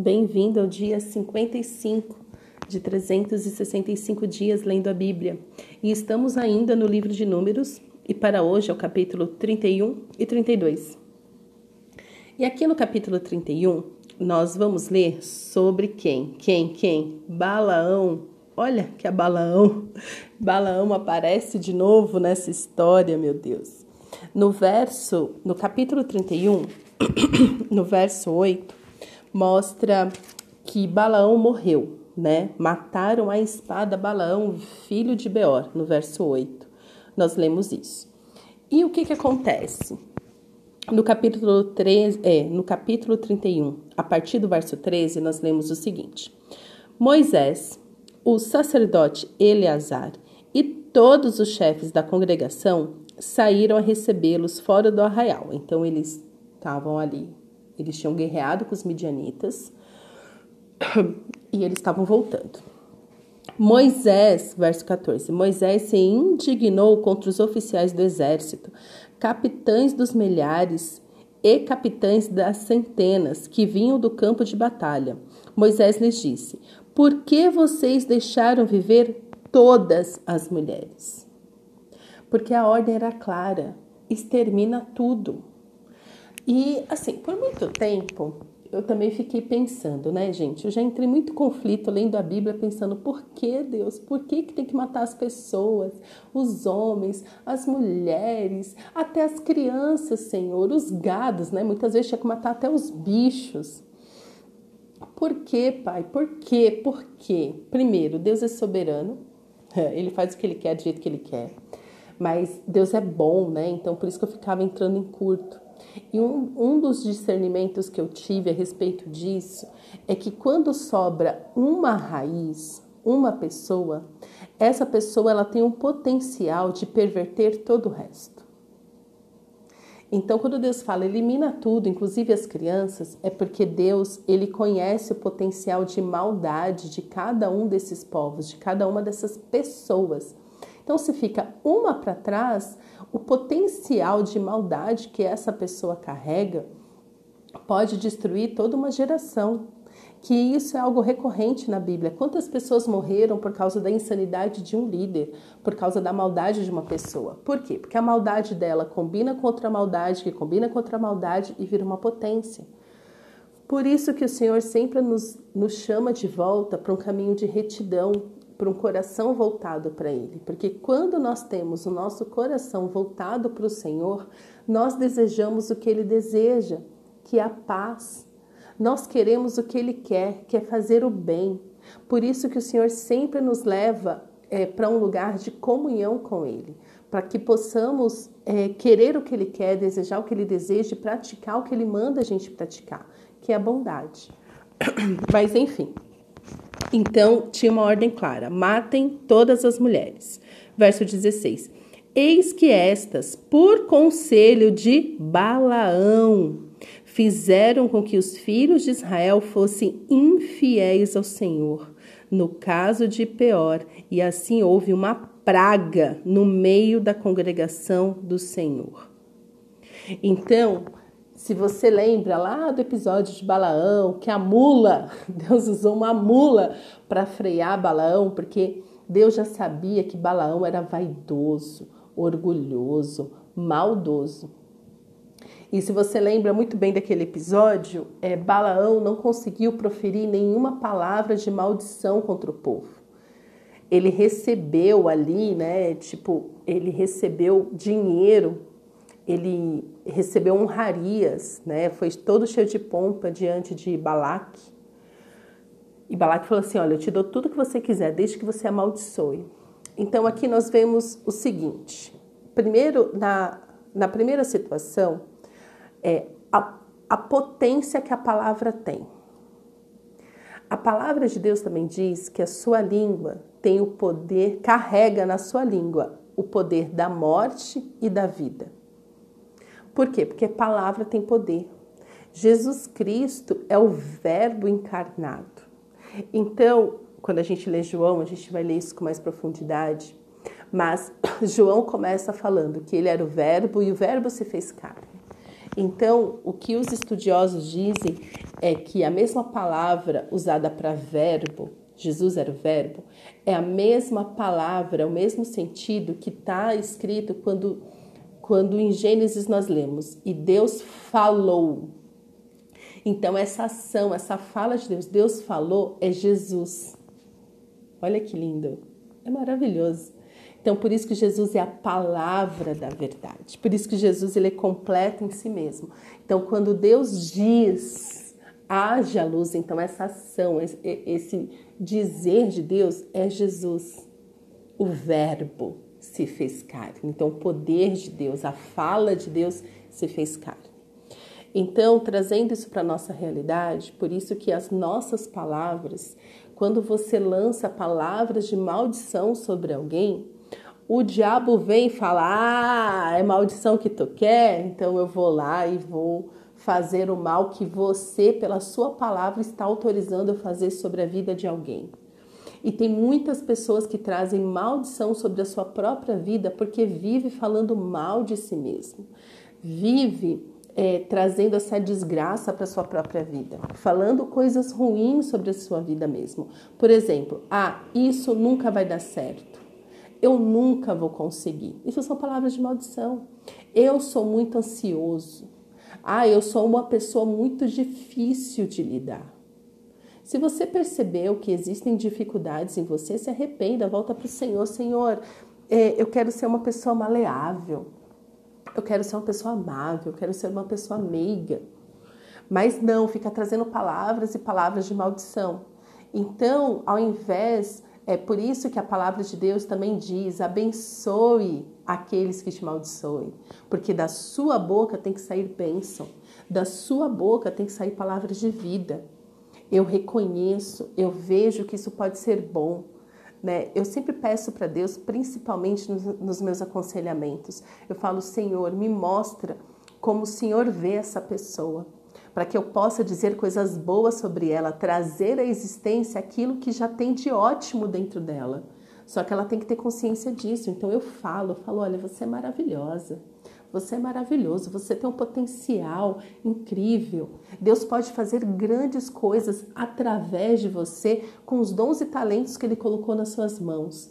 Bem-vindo ao dia 55 de 365 dias lendo a Bíblia. E estamos ainda no livro de Números, e para hoje é o capítulo 31 e 32. E aqui no capítulo 31, nós vamos ler sobre quem? Quem? Quem? Balaão. Olha que a Balaão. Balaão aparece de novo nessa história, meu Deus. No verso, no capítulo 31, no verso 8, mostra que Balaão morreu, né? Mataram a espada Balaão, filho de Beor, no verso 8. Nós lemos isso. E o que que acontece? No capítulo 13, é, no capítulo 31, a partir do verso 13, nós lemos o seguinte: Moisés, o sacerdote Eleazar e todos os chefes da congregação saíram a recebê-los fora do arraial. Então eles estavam ali eles tinham guerreado com os midianitas e eles estavam voltando. Moisés, verso 14: Moisés se indignou contra os oficiais do exército, capitães dos milhares e capitães das centenas que vinham do campo de batalha. Moisés lhes disse: Por que vocês deixaram viver todas as mulheres? Porque a ordem era clara: extermina tudo. E assim, por muito tempo, eu também fiquei pensando, né, gente? Eu já entrei muito conflito lendo a Bíblia, pensando por que Deus, por que, que tem que matar as pessoas, os homens, as mulheres, até as crianças, Senhor, os gados, né? Muitas vezes tinha que matar até os bichos. Por que, Pai? Por quê? Por quê? Primeiro, Deus é soberano, ele faz o que ele quer do jeito que ele quer. Mas Deus é bom, né? Então por isso que eu ficava entrando em curto. E um, um dos discernimentos que eu tive a respeito disso é que quando sobra uma raiz, uma pessoa, essa pessoa ela tem um potencial de perverter todo o resto. Então, quando Deus fala elimina tudo, inclusive as crianças, é porque Deus ele conhece o potencial de maldade de cada um desses povos, de cada uma dessas pessoas. Então, se fica uma para trás, o potencial de maldade que essa pessoa carrega pode destruir toda uma geração. Que isso é algo recorrente na Bíblia. Quantas pessoas morreram por causa da insanidade de um líder, por causa da maldade de uma pessoa? Por quê? Porque a maldade dela combina com outra maldade, que combina com outra maldade e vira uma potência. Por isso que o Senhor sempre nos, nos chama de volta para um caminho de retidão, para um coração voltado para Ele. Porque quando nós temos o nosso coração voltado para o Senhor, nós desejamos o que Ele deseja, que é a paz. Nós queremos o que Ele quer, que é fazer o bem. Por isso que o Senhor sempre nos leva é, para um lugar de comunhão com Ele, para que possamos é, querer o que Ele quer, desejar o que Ele deseja praticar o que Ele manda a gente praticar, que é a bondade. Mas enfim, então tinha uma ordem clara: matem todas as mulheres. Verso 16: Eis que estas, por conselho de Balaão, fizeram com que os filhos de Israel fossem infiéis ao Senhor, no caso de Peor, e assim houve uma praga no meio da congregação do Senhor. Então, se você lembra lá do episódio de Balaão, que a mula, Deus usou uma mula para frear Balaão, porque Deus já sabia que Balaão era vaidoso, orgulhoso, maldoso. E se você lembra muito bem daquele episódio, é, Balaão não conseguiu proferir nenhuma palavra de maldição contra o povo. Ele recebeu ali, né? Tipo, ele recebeu dinheiro ele recebeu honrarias, né? Foi todo cheio de pompa diante de Balaque. E Balaque falou assim: Olha, eu te dou tudo que você quiser, desde que você amaldiçoe. Então aqui nós vemos o seguinte: primeiro, na, na primeira situação, é a, a potência que a palavra tem. A palavra de Deus também diz que a sua língua tem o poder, carrega na sua língua o poder da morte e da vida. Por quê? Porque palavra tem poder. Jesus Cristo é o Verbo encarnado. Então, quando a gente lê João, a gente vai ler isso com mais profundidade. Mas João começa falando que ele era o Verbo e o Verbo se fez carne. Então, o que os estudiosos dizem é que a mesma palavra usada para verbo, Jesus era o verbo, é a mesma palavra, o mesmo sentido que está escrito quando, quando em Gênesis nós lemos, e Deus falou. Então, essa ação, essa fala de Deus, Deus falou, é Jesus. Olha que lindo, é maravilhoso. Então, por isso que Jesus é a palavra da verdade. Por isso que Jesus ele é completo em si mesmo. Então, quando Deus diz, haja luz, então essa ação, esse dizer de Deus é Jesus. O verbo se fez carne. Então, o poder de Deus, a fala de Deus se fez carne. Então, trazendo isso para a nossa realidade, por isso que as nossas palavras, quando você lança palavras de maldição sobre alguém, o diabo vem e fala: Ah, é maldição que tu quer, então eu vou lá e vou fazer o mal que você, pela sua palavra, está autorizando a fazer sobre a vida de alguém. E tem muitas pessoas que trazem maldição sobre a sua própria vida porque vive falando mal de si mesmo, vive é, trazendo essa desgraça para sua própria vida, falando coisas ruins sobre a sua vida mesmo. Por exemplo, ah, isso nunca vai dar certo eu nunca vou conseguir. Isso são palavras de maldição. Eu sou muito ansioso. Ah, eu sou uma pessoa muito difícil de lidar. Se você percebeu que existem dificuldades em você, se arrependa, volta para o Senhor. Senhor, é, eu quero ser uma pessoa maleável. Eu quero ser uma pessoa amável. Eu quero ser uma pessoa meiga. Mas não, fica trazendo palavras e palavras de maldição. Então, ao invés é por isso que a palavra de Deus também diz: abençoe aqueles que te amaldiçoem, porque da sua boca tem que sair bênção, da sua boca tem que sair palavras de vida. Eu reconheço, eu vejo que isso pode ser bom. Né? Eu sempre peço para Deus, principalmente nos, nos meus aconselhamentos, eu falo: Senhor, me mostra como o Senhor vê essa pessoa para que eu possa dizer coisas boas sobre ela, trazer à existência aquilo que já tem de ótimo dentro dela. Só que ela tem que ter consciência disso. Então eu falo, eu falo, olha, você é maravilhosa. Você é maravilhoso, você tem um potencial incrível. Deus pode fazer grandes coisas através de você com os dons e talentos que Ele colocou nas suas mãos.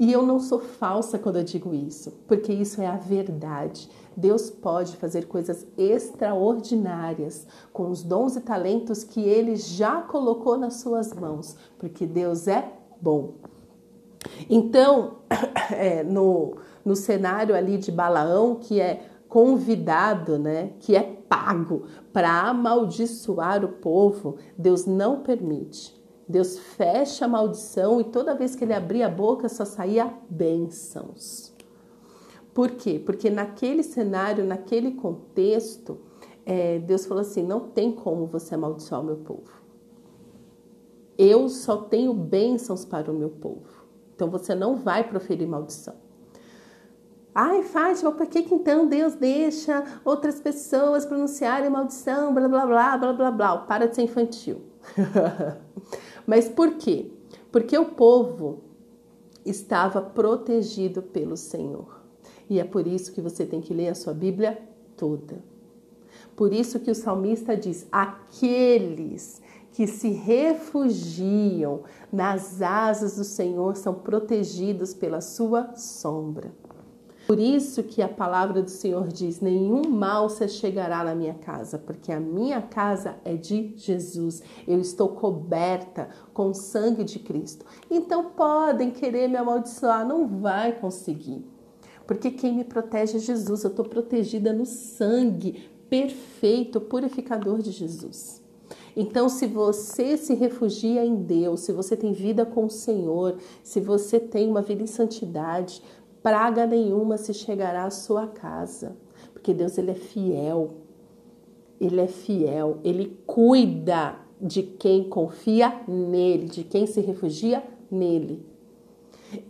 E eu não sou falsa quando eu digo isso, porque isso é a verdade. Deus pode fazer coisas extraordinárias com os dons e talentos que Ele já colocou nas suas mãos, porque Deus é bom. Então, é, no, no cenário ali de Balaão, que é convidado, né, que é pago para amaldiçoar o povo, Deus não permite. Deus fecha a maldição e toda vez que ele abria a boca só saía bênçãos. Por quê? Porque naquele cenário, naquele contexto, é, Deus falou assim: não tem como você amaldiçoar o meu povo. Eu só tenho bênçãos para o meu povo. Então você não vai proferir maldição. Ai, Fátima, por que, que então Deus deixa outras pessoas pronunciarem maldição, blá blá blá blá blá blá? Para de ser infantil. Mas por quê? Porque o povo estava protegido pelo Senhor. E é por isso que você tem que ler a sua Bíblia toda. Por isso que o salmista diz: aqueles que se refugiam nas asas do Senhor são protegidos pela sua sombra. Por isso que a palavra do Senhor diz: nenhum mal se chegará na minha casa, porque a minha casa é de Jesus. Eu estou coberta com o sangue de Cristo. Então podem querer me amaldiçoar, não vai conseguir. Porque quem me protege é Jesus. Eu estou protegida no sangue perfeito, purificador de Jesus. Então, se você se refugia em Deus, se você tem vida com o Senhor, se você tem uma vida em santidade, praga nenhuma se chegará à sua casa, porque Deus ele é fiel. Ele é fiel, ele cuida de quem confia nele, de quem se refugia nele.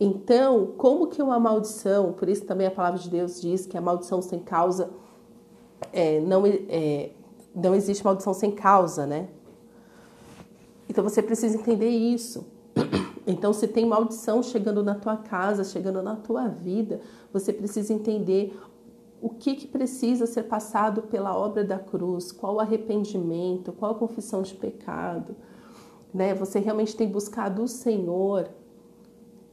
Então, como que uma maldição, por isso também a palavra de Deus diz que a maldição sem causa é, não, é, não existe maldição sem causa, né? Então você precisa entender isso. Então, se tem maldição chegando na tua casa, chegando na tua vida, você precisa entender o que, que precisa ser passado pela obra da cruz, qual o arrependimento, qual a confissão de pecado. Né? Você realmente tem buscado o Senhor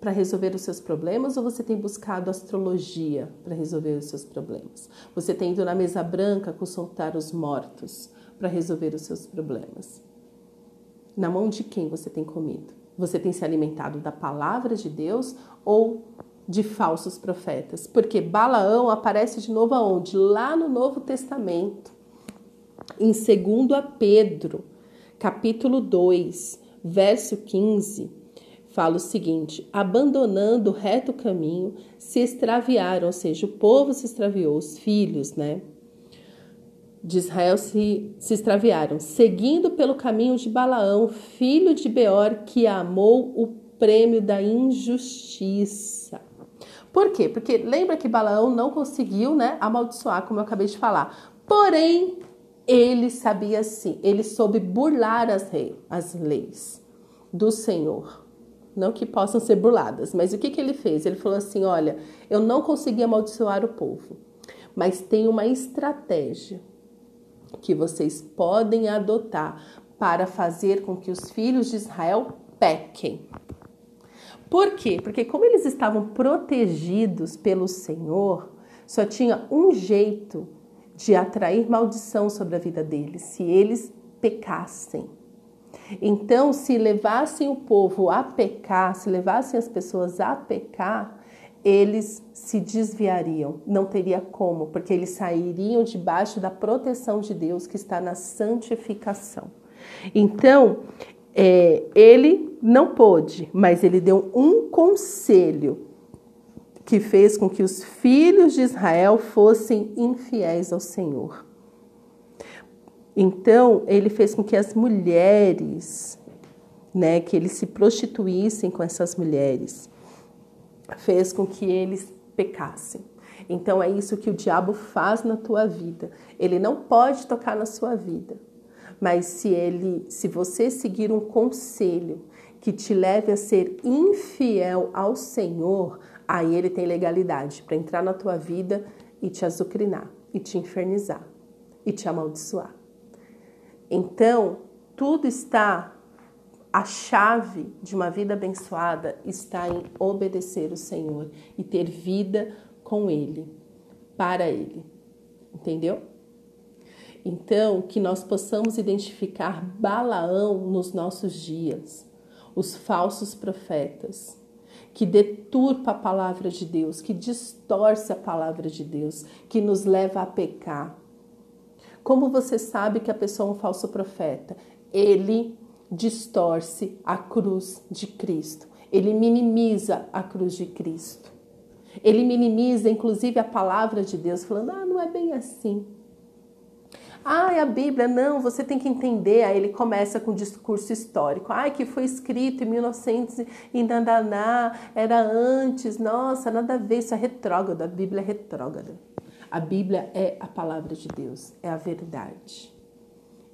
para resolver os seus problemas ou você tem buscado astrologia para resolver os seus problemas? Você tem ido na mesa branca consultar os mortos para resolver os seus problemas? Na mão de quem você tem comido? Você tem se alimentado da palavra de Deus ou de falsos profetas? Porque Balaão aparece de novo aonde? Lá no Novo Testamento, em 2 Pedro, capítulo 2, verso 15 fala o seguinte: abandonando o reto caminho, se extraviaram, ou seja, o povo se extraviou, os filhos, né? De Israel se, se extraviaram, seguindo pelo caminho de Balaão, filho de Beor, que amou o prêmio da injustiça. Por quê? Porque lembra que Balaão não conseguiu né, amaldiçoar, como eu acabei de falar. Porém, ele sabia sim, ele soube burlar as, rei, as leis do Senhor não que possam ser burladas, mas o que, que ele fez? Ele falou assim: olha, eu não consegui amaldiçoar o povo, mas tem uma estratégia que vocês podem adotar para fazer com que os filhos de Israel pequem. Por quê? Porque, como eles estavam protegidos pelo Senhor, só tinha um jeito de atrair maldição sobre a vida deles: se eles pecassem. Então, se levassem o povo a pecar, se levassem as pessoas a pecar, eles se desviariam, não teria como, porque eles sairiam debaixo da proteção de Deus que está na santificação. Então, é, ele não pôde, mas ele deu um conselho que fez com que os filhos de Israel fossem infiéis ao Senhor. Então, ele fez com que as mulheres, né, que eles se prostituíssem com essas mulheres, fez com que eles pecassem. Então é isso que o diabo faz na tua vida. Ele não pode tocar na sua vida. Mas se ele, se você seguir um conselho que te leve a ser infiel ao Senhor, aí ele tem legalidade para entrar na tua vida e te azucrinar, e te infernizar, e te amaldiçoar. Então, tudo está, a chave de uma vida abençoada está em obedecer o Senhor e ter vida com Ele, para Ele. Entendeu? Então, que nós possamos identificar Balaão nos nossos dias, os falsos profetas, que deturpa a palavra de Deus, que distorce a palavra de Deus, que nos leva a pecar, como você sabe que a pessoa é um falso profeta? Ele distorce a cruz de Cristo. Ele minimiza a cruz de Cristo. Ele minimiza, inclusive, a palavra de Deus, falando: ah, não é bem assim. Ah, a Bíblia, não, você tem que entender. Aí ele começa com um discurso histórico. Ah, que foi escrito em 1900 em Dandaná, era antes, nossa, nada a ver, isso é retrógrado, a Bíblia é retrógrada. A Bíblia é a palavra de Deus, é a verdade.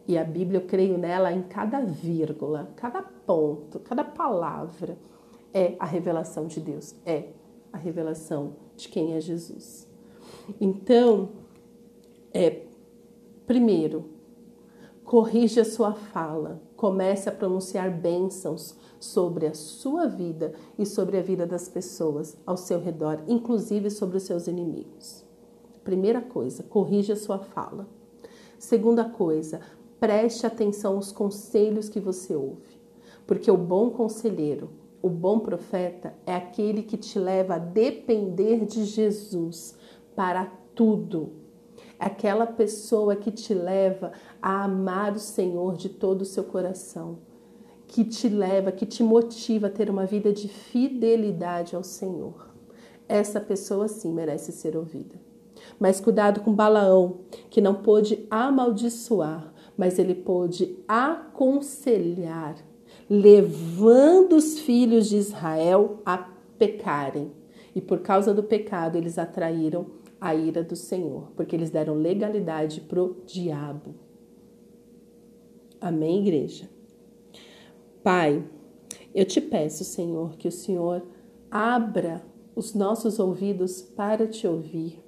E a Bíblia, eu creio nela em cada vírgula, cada ponto, cada palavra é a revelação de Deus, é a revelação de quem é Jesus. Então, é primeiro, corrija a sua fala, comece a pronunciar bênçãos sobre a sua vida e sobre a vida das pessoas ao seu redor, inclusive sobre os seus inimigos. Primeira coisa, corrija a sua fala. Segunda coisa, preste atenção aos conselhos que você ouve, porque o bom conselheiro, o bom profeta é aquele que te leva a depender de Jesus para tudo. É aquela pessoa que te leva a amar o Senhor de todo o seu coração, que te leva, que te motiva a ter uma vida de fidelidade ao Senhor. Essa pessoa sim merece ser ouvida. Mas cuidado com Balaão, que não pôde amaldiçoar, mas ele pôde aconselhar, levando os filhos de Israel a pecarem. E por causa do pecado, eles atraíram a ira do Senhor, porque eles deram legalidade pro diabo. Amém, igreja? Pai, eu te peço, Senhor, que o Senhor abra os nossos ouvidos para te ouvir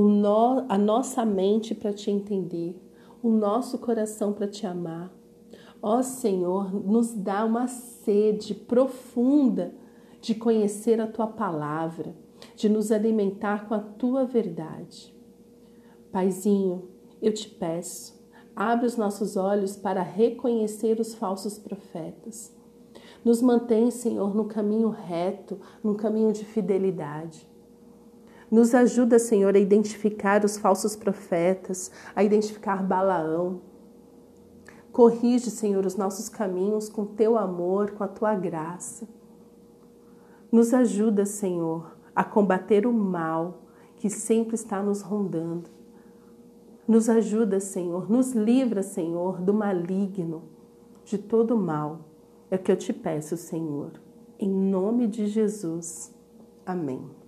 no, a nossa mente para te entender, o nosso coração para te amar. Ó Senhor, nos dá uma sede profunda de conhecer a tua palavra, de nos alimentar com a tua verdade. Paizinho, eu te peço, abre os nossos olhos para reconhecer os falsos profetas. Nos mantém, Senhor, no caminho reto, no caminho de fidelidade. Nos ajuda, Senhor, a identificar os falsos profetas, a identificar Balaão. Corrige, Senhor, os nossos caminhos com teu amor, com a tua graça. Nos ajuda, Senhor, a combater o mal que sempre está nos rondando. Nos ajuda, Senhor, nos livra, Senhor, do maligno, de todo o mal. É o que eu te peço, Senhor. Em nome de Jesus. Amém.